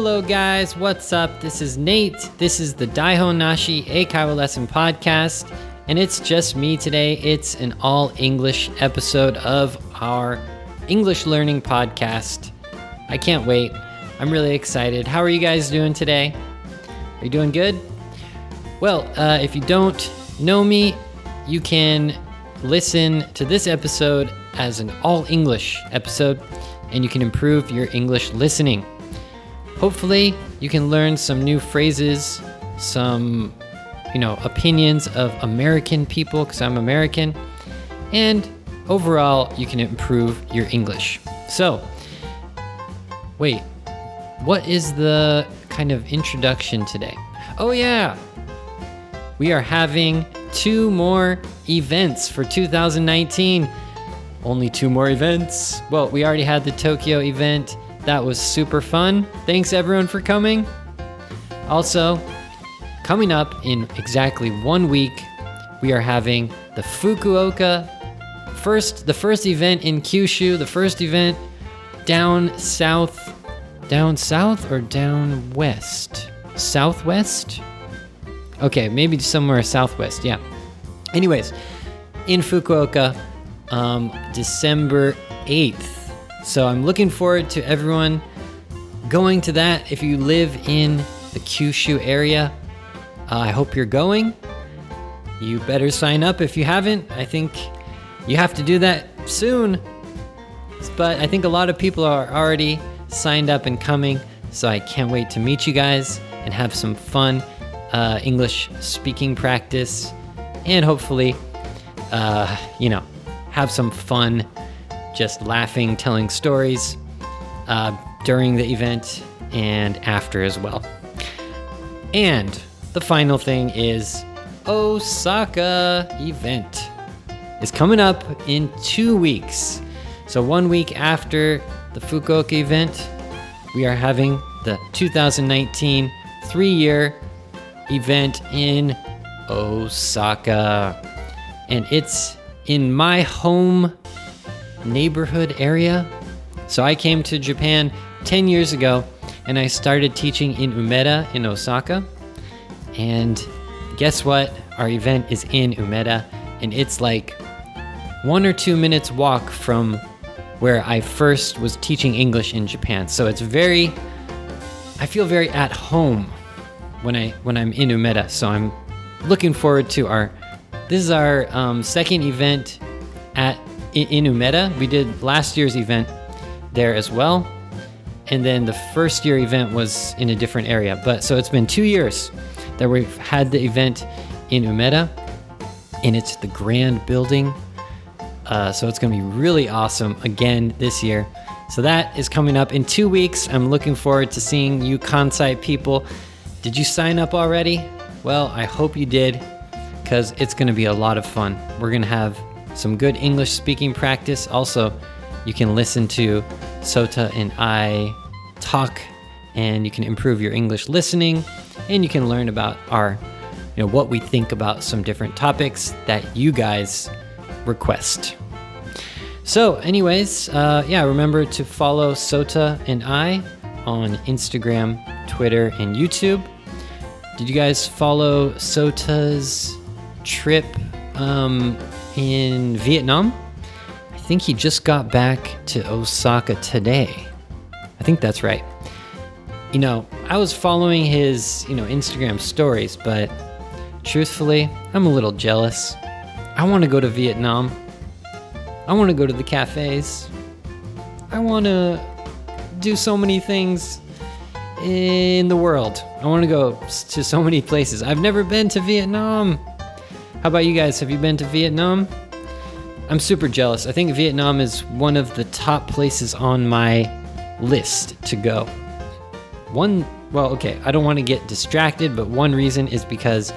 Hello, guys. What's up? This is Nate. This is the Daihon Nashi Eikaiwa Lesson Podcast, and it's just me today. It's an all English episode of our English learning podcast. I can't wait. I'm really excited. How are you guys doing today? Are you doing good? Well, uh, if you don't know me, you can listen to this episode as an all English episode, and you can improve your English listening. Hopefully, you can learn some new phrases, some, you know, opinions of American people, because I'm American, and overall, you can improve your English. So, wait, what is the kind of introduction today? Oh, yeah, we are having two more events for 2019. Only two more events. Well, we already had the Tokyo event. That was super fun. Thanks everyone for coming. Also, coming up in exactly one week, we are having the Fukuoka first the first event in Kyushu, the first event down south down south or down west? Southwest? Okay, maybe somewhere southwest. Yeah. Anyways, in Fukuoka, um, December 8th. So I'm looking forward to everyone going to that. If you live in the Kyushu area, uh, I hope you're going. You better sign up if you haven't. I think you have to do that soon. But I think a lot of people are already signed up and coming. So I can't wait to meet you guys and have some fun uh, English speaking practice and hopefully, uh, you know, have some fun just laughing, telling stories uh, during the event and after as well. And the final thing is Osaka event is coming up in two weeks. So one week after the Fukuoka event, we are having the 2019 three-year event in Osaka. And it's in my home neighborhood area. So I came to Japan 10 years ago and I started teaching in Umeda in Osaka. And guess what? Our event is in Umeda and it's like one or two minutes walk from where I first was teaching English in Japan. So it's very I feel very at home when I when I'm in Umeda. So I'm looking forward to our this is our um, second event at in Umeda. We did last year's event there as well. And then the first year event was in a different area. But so it's been two years that we've had the event in Umeda. And it's the grand building. Uh, so it's going to be really awesome again this year. So that is coming up in two weeks. I'm looking forward to seeing you Kansai people. Did you sign up already? Well, I hope you did because it's going to be a lot of fun. We're going to have some good English speaking practice. Also, you can listen to Sota and I talk and you can improve your English listening and you can learn about our you know what we think about some different topics that you guys request. So, anyways, uh, yeah, remember to follow Sota and I on Instagram, Twitter, and YouTube. Did you guys follow Sota's trip um, in Vietnam. I think he just got back to Osaka today. I think that's right. You know, I was following his, you know, Instagram stories, but truthfully, I'm a little jealous. I want to go to Vietnam. I want to go to the cafes. I want to do so many things in the world. I want to go to so many places. I've never been to Vietnam. How about you guys? Have you been to Vietnam? I'm super jealous. I think Vietnam is one of the top places on my list to go. One, well, okay, I don't want to get distracted, but one reason is because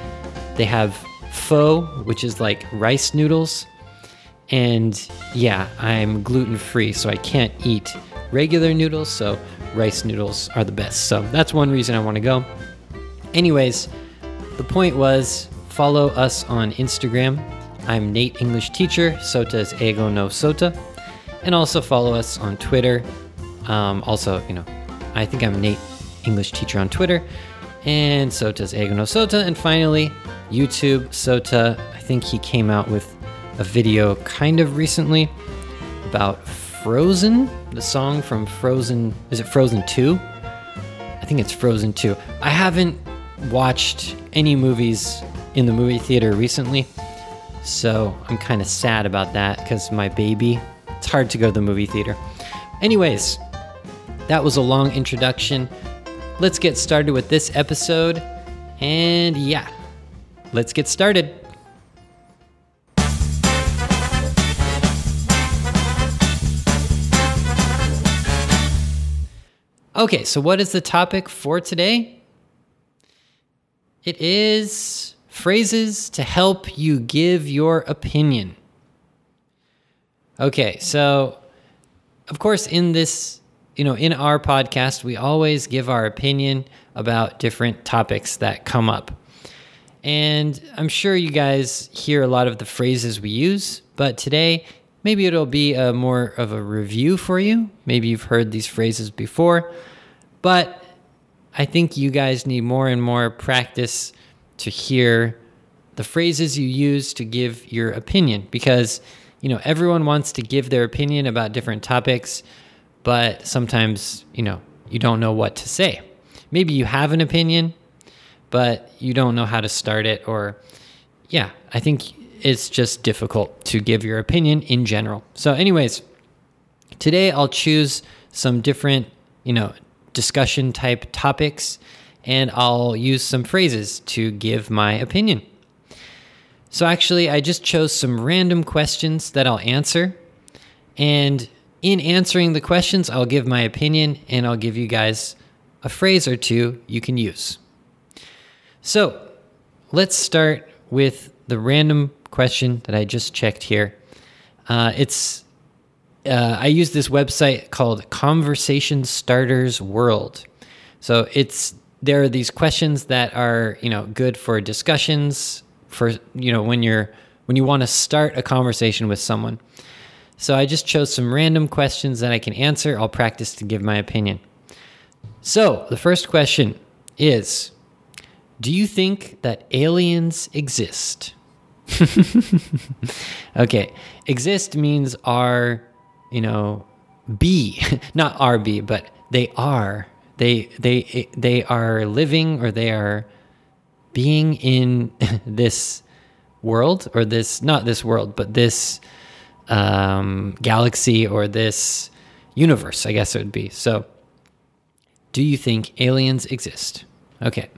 they have pho, which is like rice noodles. And yeah, I'm gluten free, so I can't eat regular noodles, so rice noodles are the best. So that's one reason I want to go. Anyways, the point was Follow us on Instagram. I'm Nate English Teacher. Sota is Eigo no Sota. And also follow us on Twitter. Um, also, you know, I think I'm Nate English Teacher on Twitter. And so does Eigo no Sota. And finally, YouTube Sota. I think he came out with a video kind of recently about Frozen, the song from Frozen. Is it Frozen 2? I think it's Frozen 2. I haven't watched any movies in the movie theater recently, so I'm kind of sad about that because my baby, it's hard to go to the movie theater. Anyways, that was a long introduction. Let's get started with this episode. And yeah, let's get started. Okay, so what is the topic for today? It is phrases to help you give your opinion. Okay, so of course, in this, you know, in our podcast, we always give our opinion about different topics that come up. And I'm sure you guys hear a lot of the phrases we use, but today maybe it'll be a more of a review for you. Maybe you've heard these phrases before, but I think you guys need more and more practice to hear the phrases you use to give your opinion. Because you know everyone wants to give their opinion about different topics but sometimes you know you don't know what to say. Maybe you have an opinion but you don't know how to start it or yeah i think it's just difficult to give your opinion in general. So anyways today i'll choose some different you know discussion type topics and i'll use some phrases to give my opinion so, actually, I just chose some random questions that I'll answer. And in answering the questions, I'll give my opinion and I'll give you guys a phrase or two you can use. So, let's start with the random question that I just checked here. Uh, it's uh, I use this website called Conversation Starters World. So it's there are these questions that are you know good for discussions for you know when you're when you want to start a conversation with someone. So I just chose some random questions that I can answer. I'll practice to give my opinion. So, the first question is Do you think that aliens exist? okay, exist means are, you know, be, not rb but they are. They they they are living or they are being in this world or this not this world but this um, galaxy or this universe i guess it would be. So do you think aliens exist? Okay.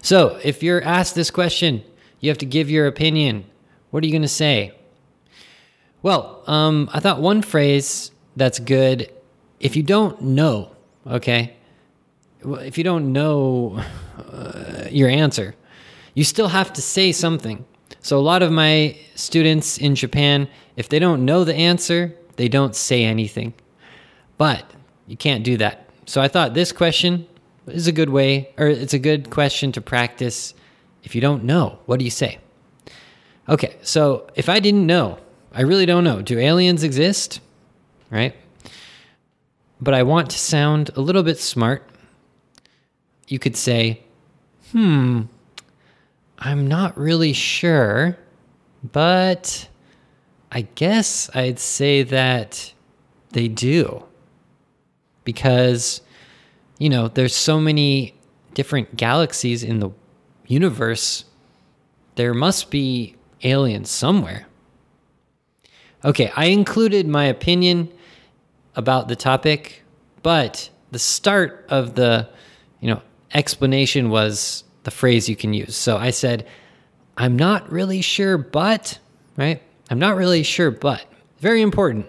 So if you're asked this question you have to give your opinion. What are you going to say? Well um, i thought one phrase that's good if you don't know okay if you don't know uh, your answer you still have to say something. So, a lot of my students in Japan, if they don't know the answer, they don't say anything. But you can't do that. So, I thought this question is a good way, or it's a good question to practice. If you don't know, what do you say? Okay, so if I didn't know, I really don't know. Do aliens exist? Right? But I want to sound a little bit smart. You could say, hmm, I'm not really sure, but I guess I'd say that they do. Because, you know, there's so many different galaxies in the universe. There must be aliens somewhere. Okay, I included my opinion about the topic, but the start of the, you know, explanation was the phrase you can use. So I said, I'm not really sure, but, right? I'm not really sure, but. Very important.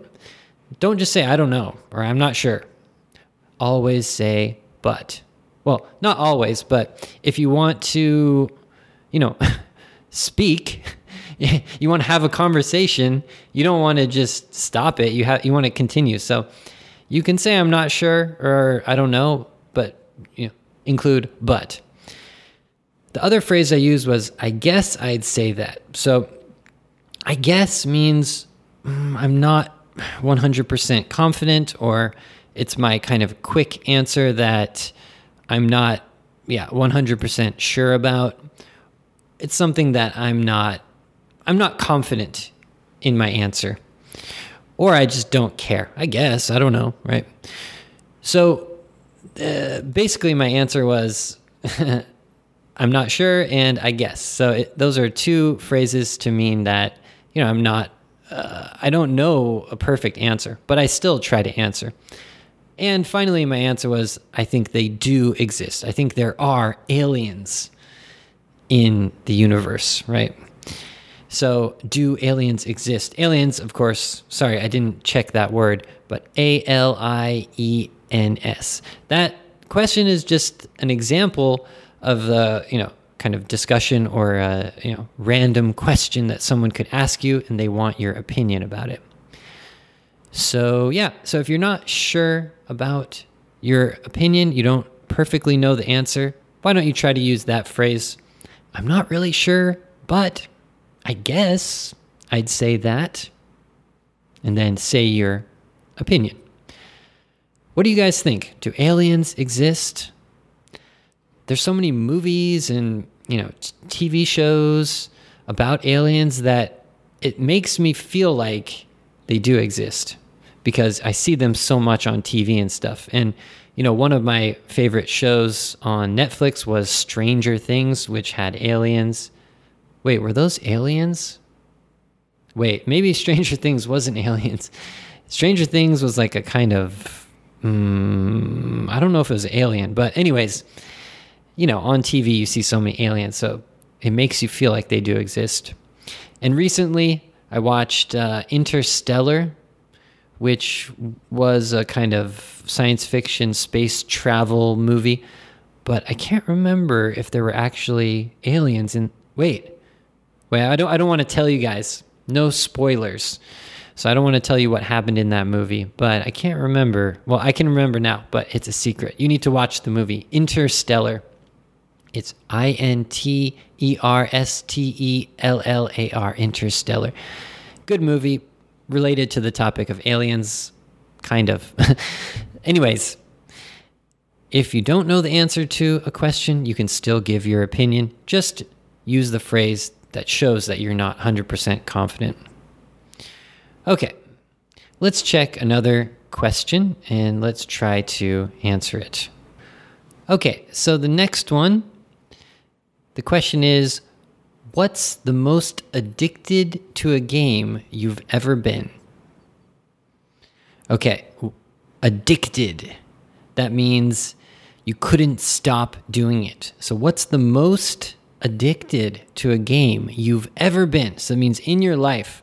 Don't just say, I don't know, or I'm not sure. Always say, but. Well, not always, but if you want to, you know, speak, you want to have a conversation, you don't want to just stop it. You have you want to continue. So you can say I'm not sure or I don't know, but you know, include but. The other phrase I used was, I guess I'd say that. So, I guess means mm, I'm not 100% confident, or it's my kind of quick answer that I'm not, yeah, 100% sure about. It's something that I'm not, I'm not confident in my answer. Or I just don't care. I guess. I don't know, right? So uh, basically, my answer was I'm not sure and I guess. So it, those are two phrases to mean that, you know, I'm not, uh, I don't know a perfect answer, but I still try to answer. And finally, my answer was I think they do exist. I think there are aliens in the universe, right? So, do aliens exist? Aliens, of course, sorry, I didn't check that word, but A L I E N S. That question is just an example of the, you know, kind of discussion or a, you know, random question that someone could ask you and they want your opinion about it. So, yeah, so if you're not sure about your opinion, you don't perfectly know the answer, why don't you try to use that phrase? I'm not really sure, but I guess I'd say that. And then say your opinion. What do you guys think? Do aliens exist? There's so many movies and, you know, TV shows about aliens that it makes me feel like they do exist because I see them so much on TV and stuff. And you know, one of my favorite shows on Netflix was Stranger Things, which had aliens. Wait, were those aliens? Wait, maybe Stranger Things wasn't aliens. Stranger Things was like a kind of, um, I don't know if it was alien, but anyways, you know, on TV you see so many aliens, so it makes you feel like they do exist. And recently I watched uh, Interstellar, which was a kind of science fiction space travel movie, but I can't remember if there were actually aliens in. Wait, wait, I don't. I don't want to tell you guys. No spoilers. So I don't want to tell you what happened in that movie, but I can't remember. Well, I can remember now, but it's a secret. You need to watch the movie Interstellar. It's I N T E R S T E L L A R, Interstellar. Good movie related to the topic of aliens, kind of. Anyways, if you don't know the answer to a question, you can still give your opinion. Just use the phrase that shows that you're not 100% confident. Okay, let's check another question and let's try to answer it. Okay, so the next one the question is What's the most addicted to a game you've ever been? Okay, addicted. That means you couldn't stop doing it. So, what's the most addicted to a game you've ever been? So, that means in your life,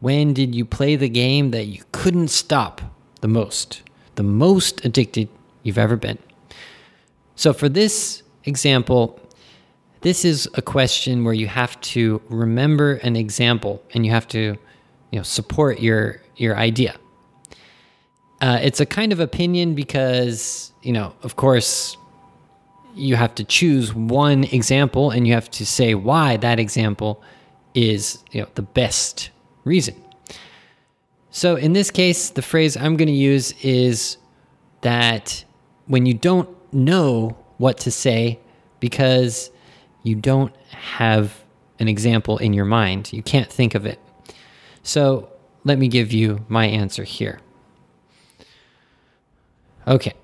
when did you play the game that you couldn't stop the most? The most addicted you've ever been. So, for this example, this is a question where you have to remember an example and you have to you know support your your idea uh, it's a kind of opinion because you know of course you have to choose one example and you have to say why that example is you know the best reason so in this case the phrase i'm going to use is that when you don't know what to say because you don't have an example in your mind. You can't think of it. So let me give you my answer here. Okay,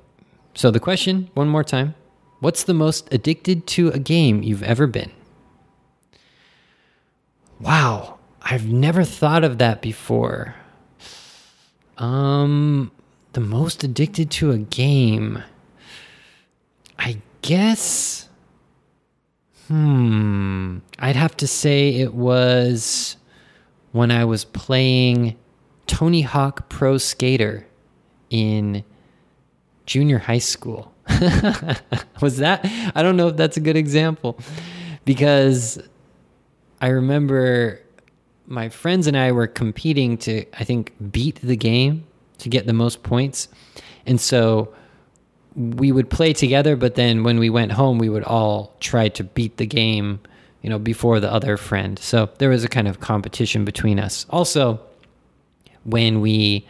so the question, one more time What's the most addicted to a game you've ever been? Wow, I've never thought of that before. Um, the most addicted to a game. I guess Hmm. I'd have to say it was when I was playing Tony Hawk Pro Skater in junior high school. was that? I don't know if that's a good example because I remember my friends and I were competing to, I think, beat the game to get the most points. And so we would play together, but then when we went home, we would all try to beat the game, you know, before the other friend. So there was a kind of competition between us. Also, when we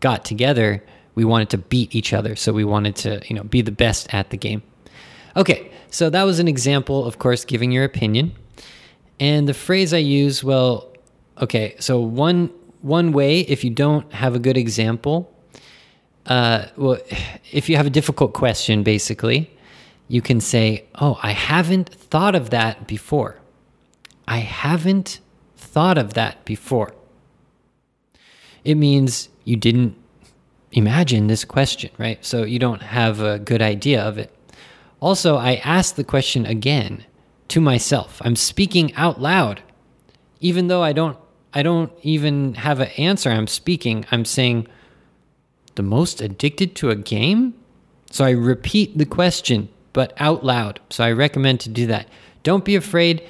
got together, we wanted to beat each other. So we wanted to, you know, be the best at the game. Okay, so that was an example, of course, giving your opinion. And the phrase I use, well, okay, so one one way if you don't have a good example, uh, well, if you have a difficult question, basically, you can say, "Oh, I haven't thought of that before. I haven't thought of that before." It means you didn't imagine this question, right? So you don't have a good idea of it. Also, I ask the question again to myself. I'm speaking out loud. Even though I don't I don't even have an answer I'm speaking, I'm saying the most addicted to a game? So I repeat the question but out loud. So I recommend to do that. Don't be afraid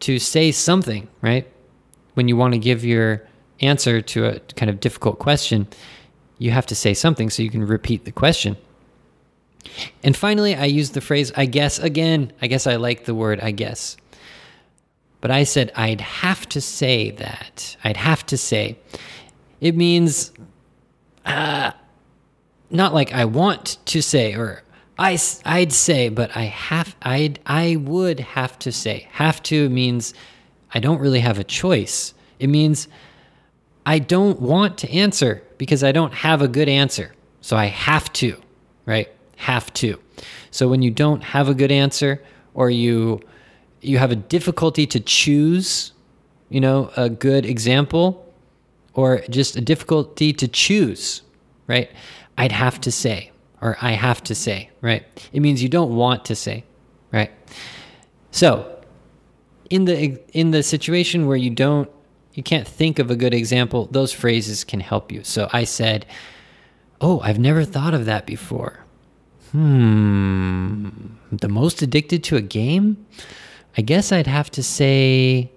to say something, right? When you want to give your answer to a kind of difficult question, you have to say something so you can repeat the question. And finally, I use the phrase I guess again. I guess I like the word I guess. But I said I'd have to say that. I'd have to say. It means uh, not like I want to say or I, I'd say, but I have I'd I would have to say. Have to means I don't really have a choice. It means I don't want to answer because I don't have a good answer. So I have to, right? have to. So when you don't have a good answer or you you have a difficulty to choose, you know, a good example or just a difficulty to choose, right? I'd have to say or I have to say, right? It means you don't want to say, right? So, in the in the situation where you don't you can't think of a good example, those phrases can help you. So I said, "Oh, I've never thought of that before." Hmm. The most addicted to a game? I guess I'd have to say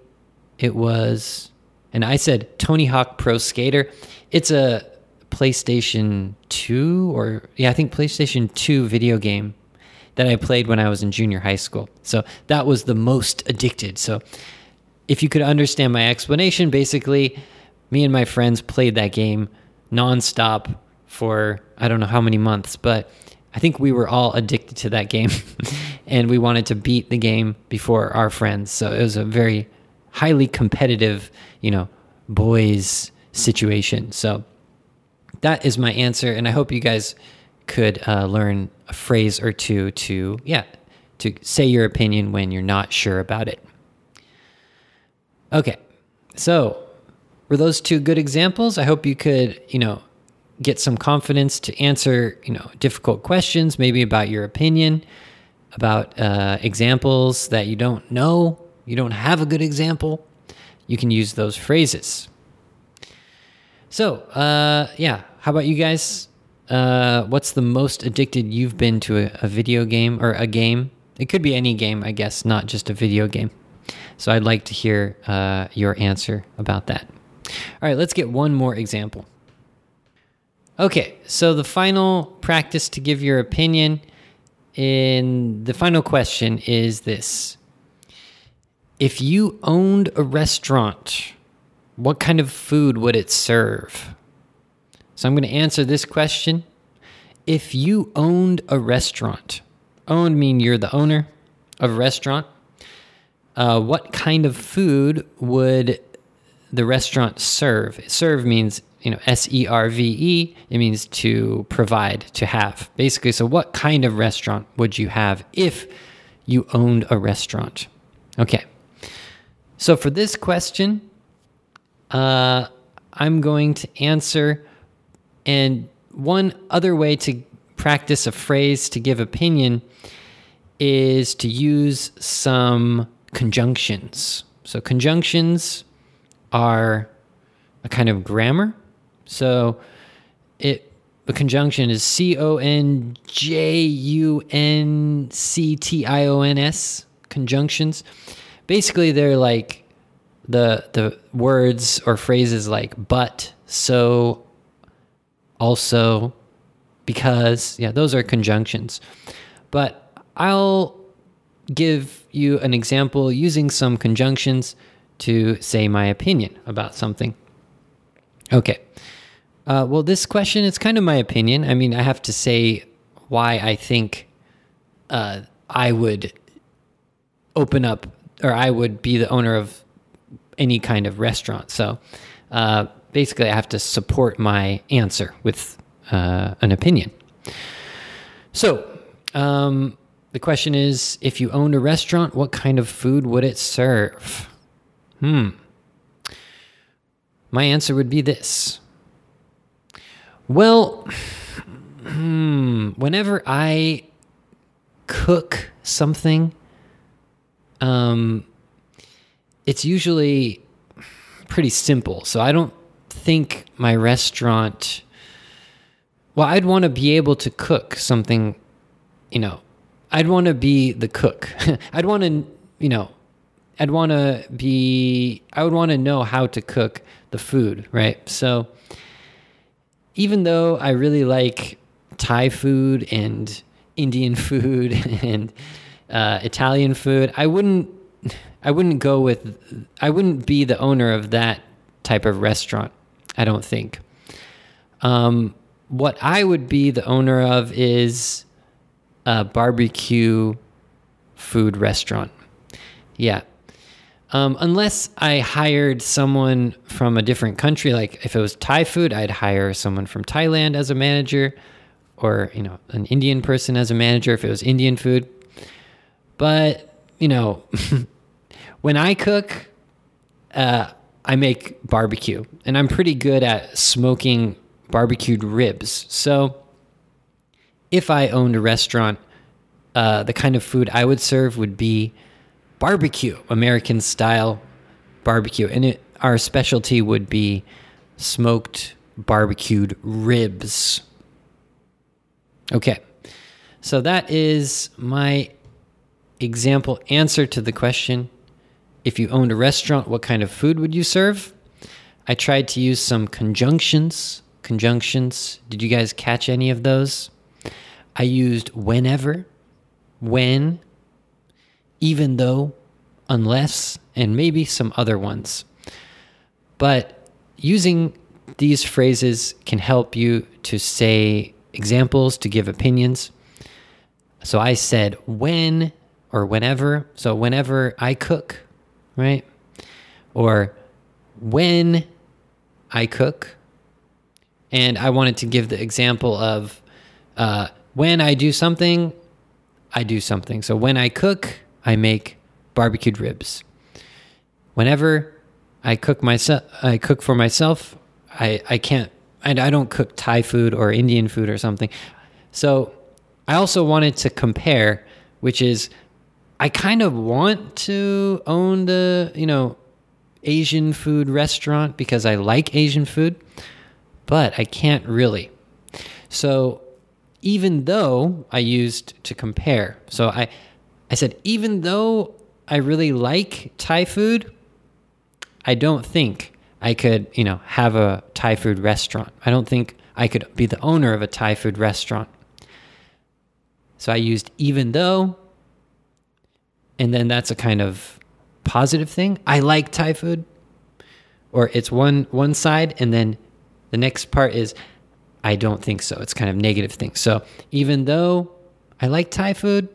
it was. And I said Tony Hawk Pro Skater. It's a PlayStation 2 or, yeah, I think PlayStation 2 video game that I played when I was in junior high school. So that was the most addicted. So if you could understand my explanation, basically, me and my friends played that game nonstop for I don't know how many months, but I think we were all addicted to that game and we wanted to beat the game before our friends. So it was a very highly competitive, you know, boys situation. So that is my answer. And I hope you guys could uh, learn a phrase or two to, yeah, to say your opinion when you're not sure about it. Okay. So were those two good examples? I hope you could, you know, get some confidence to answer, you know, difficult questions, maybe about your opinion, about uh, examples that you don't know, you don't have a good example. You can use those phrases. So, uh, yeah, how about you guys? Uh, what's the most addicted you've been to a, a video game or a game? It could be any game, I guess, not just a video game. So I'd like to hear uh, your answer about that. All right, let's get one more example. Okay, so the final practice to give your opinion in the final question is this If you owned a restaurant, what kind of food would it serve? So I'm going to answer this question. If you owned a restaurant, owned mean you're the owner of a restaurant, uh, what kind of food would the restaurant serve? Serve means you know, S E R V E, it means to provide, to have. Basically, so what kind of restaurant would you have if you owned a restaurant? Okay. So for this question, uh, I'm going to answer. And one other way to practice a phrase to give opinion is to use some conjunctions. So conjunctions are a kind of grammar so it the conjunction is C O N J U N C T I O N S conjunctions. Basically, they're like the the words or phrases like but, so, also, because. Yeah, those are conjunctions. But I'll give you an example using some conjunctions to say my opinion about something. Okay. Uh, well, this question, it's kind of my opinion. I mean, I have to say why I think uh, I would open up or I would be the owner of any kind of restaurant. So uh, basically, I have to support my answer with uh, an opinion. So um, the question is if you owned a restaurant, what kind of food would it serve? Hmm. My answer would be this. Well, hmm, whenever I cook something, um, it's usually pretty simple. So I don't think my restaurant. Well, I'd want to be able to cook something, you know, I'd want to be the cook. I'd want to, you know, I'd want to be, I would want to know how to cook the food, right? So even though I really like Thai food and Indian food and uh, Italian food, I wouldn't, I wouldn't go with, I wouldn't be the owner of that type of restaurant. I don't think. Um, what I would be the owner of is a barbecue food restaurant. Yeah. Um, unless I hired someone from a different country, like if it was Thai food, I'd hire someone from Thailand as a manager, or you know, an Indian person as a manager if it was Indian food. But you know, when I cook, uh, I make barbecue, and I'm pretty good at smoking barbecued ribs. So if I owned a restaurant, uh, the kind of food I would serve would be barbecue, American style barbecue, and it, our specialty would be smoked barbecued ribs. Okay, so that is my example answer to the question if you owned a restaurant, what kind of food would you serve? I tried to use some conjunctions. Conjunctions. Did you guys catch any of those? I used whenever, when, even though, unless, and maybe some other ones. But using these phrases can help you to say examples, to give opinions. So I said when or whenever. So whenever I cook, right? Or when I cook. And I wanted to give the example of uh, when I do something, I do something. So when I cook, I make barbecued ribs. Whenever I cook myself, I cook for myself. I I can't. And I don't cook Thai food or Indian food or something. So I also wanted to compare, which is I kind of want to own the you know Asian food restaurant because I like Asian food, but I can't really. So even though I used to compare. So I I said even though I really like Thai food, I don't think I could, you know, have a Thai food restaurant. I don't think I could be the owner of a Thai food restaurant. So I used even though and then that's a kind of positive thing. I like Thai food. Or it's one one side and then the next part is I don't think so. It's kind of negative thing. So even though I like Thai food,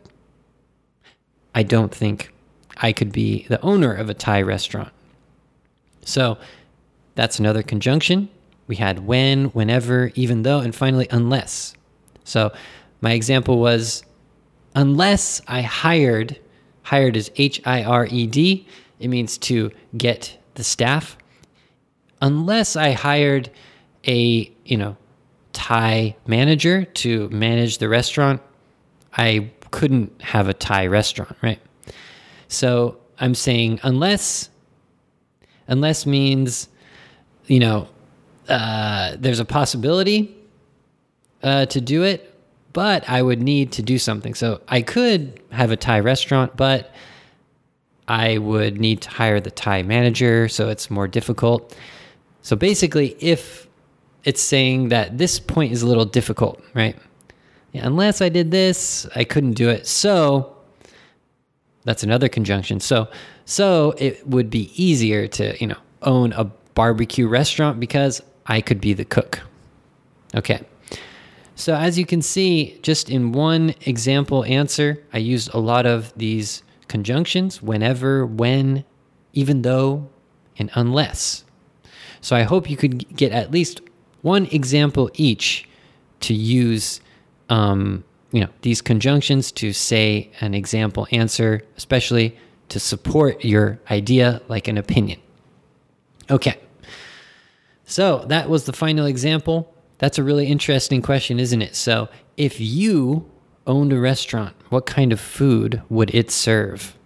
I don't think I could be the owner of a Thai restaurant. So that's another conjunction. We had when, whenever, even though, and finally unless. So my example was unless I hired, hired is H I R E D, it means to get the staff. Unless I hired a, you know, Thai manager to manage the restaurant, I couldn't have a Thai restaurant, right? So I'm saying unless, unless means, you know, uh, there's a possibility uh, to do it, but I would need to do something. So I could have a Thai restaurant, but I would need to hire the Thai manager, so it's more difficult. So basically, if it's saying that this point is a little difficult, right? Yeah, unless I did this, I couldn't do it. So that's another conjunction. So so it would be easier to, you know, own a barbecue restaurant because I could be the cook. Okay. So, as you can see, just in one example answer, I used a lot of these conjunctions whenever, when, even though, and unless. So, I hope you could get at least one example each to use, um, you know, these conjunctions to say an example answer, especially to support your idea like an opinion. Okay. So that was the final example. That's a really interesting question, isn't it? So, if you owned a restaurant, what kind of food would it serve?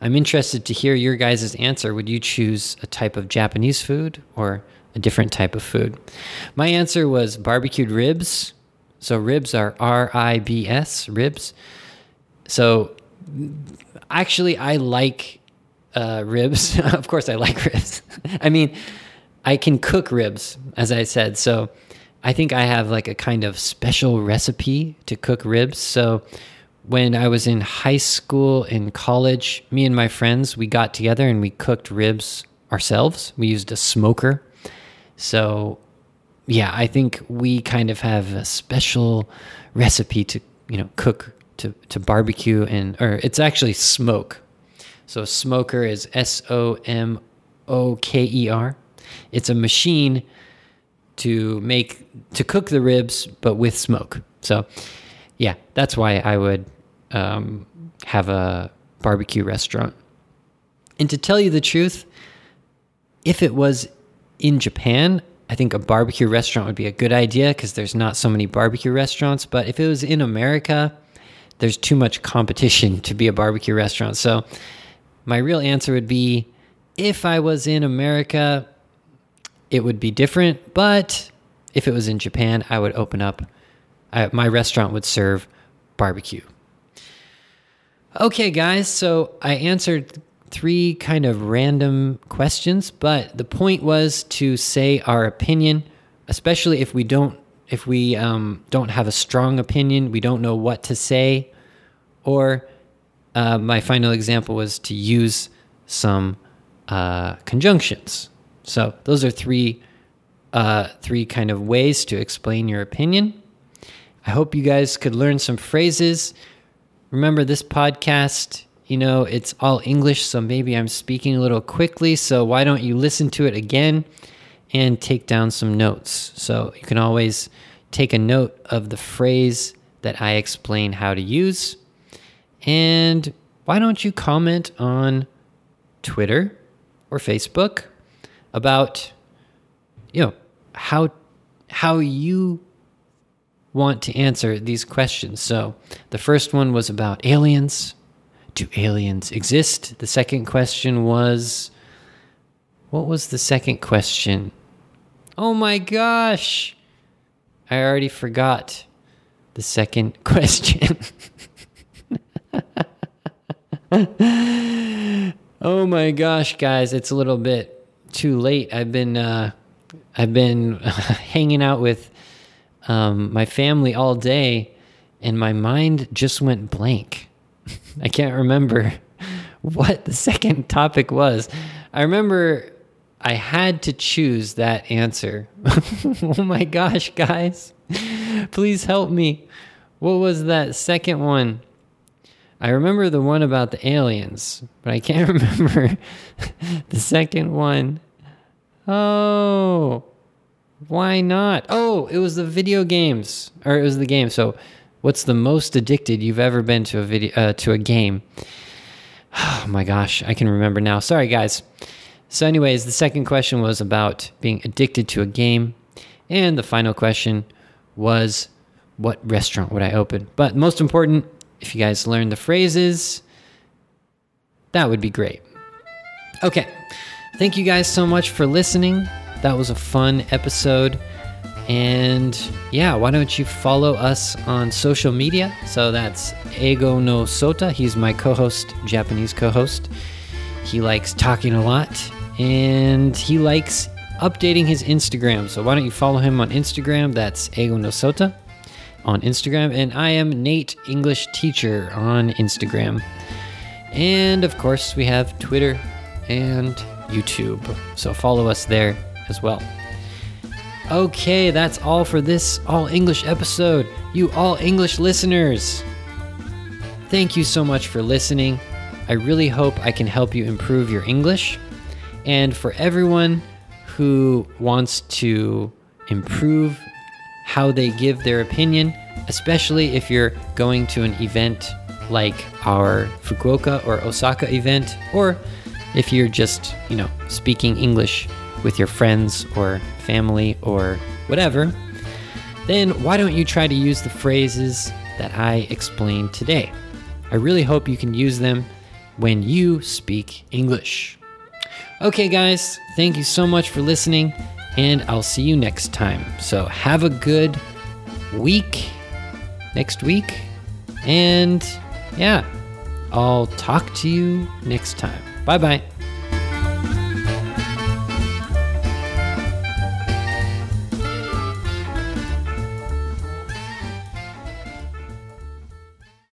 I'm interested to hear your guys' answer. Would you choose a type of Japanese food or a different type of food? My answer was barbecued ribs. So, ribs are R I B S, ribs. So, actually, I like uh, ribs. of course, I like ribs. I mean, I can cook ribs, as I said. So, I think I have like a kind of special recipe to cook ribs. So when I was in high school and college, me and my friends, we got together and we cooked ribs ourselves. We used a smoker. So yeah, I think we kind of have a special recipe to, you know, cook to, to barbecue and or it's actually smoke. So smoker is S O M O K E R. It's a machine to make to cook the ribs, but with smoke. So, yeah, that's why I would um, have a barbecue restaurant. And to tell you the truth, if it was in Japan, I think a barbecue restaurant would be a good idea because there's not so many barbecue restaurants. But if it was in America, there's too much competition to be a barbecue restaurant. So, my real answer would be if I was in America, it would be different. But if it was in Japan, I would open up, I, my restaurant would serve barbecue. Okay, guys, so I answered three kind of random questions, but the point was to say our opinion, especially if we don't if we um, don't have a strong opinion, we don't know what to say, or uh, my final example was to use some uh, conjunctions. So those are three uh, three kind of ways to explain your opinion. I hope you guys could learn some phrases. Remember, this podcast, you know, it's all English, so maybe I'm speaking a little quickly. So why don't you listen to it again and take down some notes? So you can always take a note of the phrase that I explain how to use. And why don't you comment on Twitter or Facebook about you know how how you want to answer these questions. So, the first one was about aliens. Do aliens exist? The second question was what was the second question? Oh my gosh. I already forgot the second question. oh my gosh, guys, it's a little bit too late. I've been uh, I've been hanging out with um, my family all day, and my mind just went blank. I can't remember what the second topic was. I remember I had to choose that answer. oh my gosh, guys. Please help me. What was that second one? I remember the one about the aliens, but I can't remember the second one. Oh, why not? Oh, it was the video games, or it was the game. So, what's the most addicted you've ever been to a video uh, to a game? Oh my gosh, I can remember now. Sorry, guys. So, anyways, the second question was about being addicted to a game, and the final question was, what restaurant would I open? But most important, if you guys learn the phrases, that would be great. Okay. Thank you guys so much for listening. That was a fun episode. And yeah, why don't you follow us on social media? So that's Eigo no Sota. He's my co host, Japanese co host. He likes talking a lot and he likes updating his Instagram. So why don't you follow him on Instagram? That's Eigo no Sota on Instagram. And I am Nate English Teacher on Instagram. And of course, we have Twitter and YouTube. So follow us there as well. Okay, that's all for this All English episode. You All English listeners. Thank you so much for listening. I really hope I can help you improve your English. And for everyone who wants to improve how they give their opinion, especially if you're going to an event like our Fukuoka or Osaka event, or if you're just, you know, speaking English with your friends or family or whatever, then why don't you try to use the phrases that I explained today? I really hope you can use them when you speak English. Okay, guys, thank you so much for listening, and I'll see you next time. So, have a good week next week, and yeah, I'll talk to you next time. Bye bye.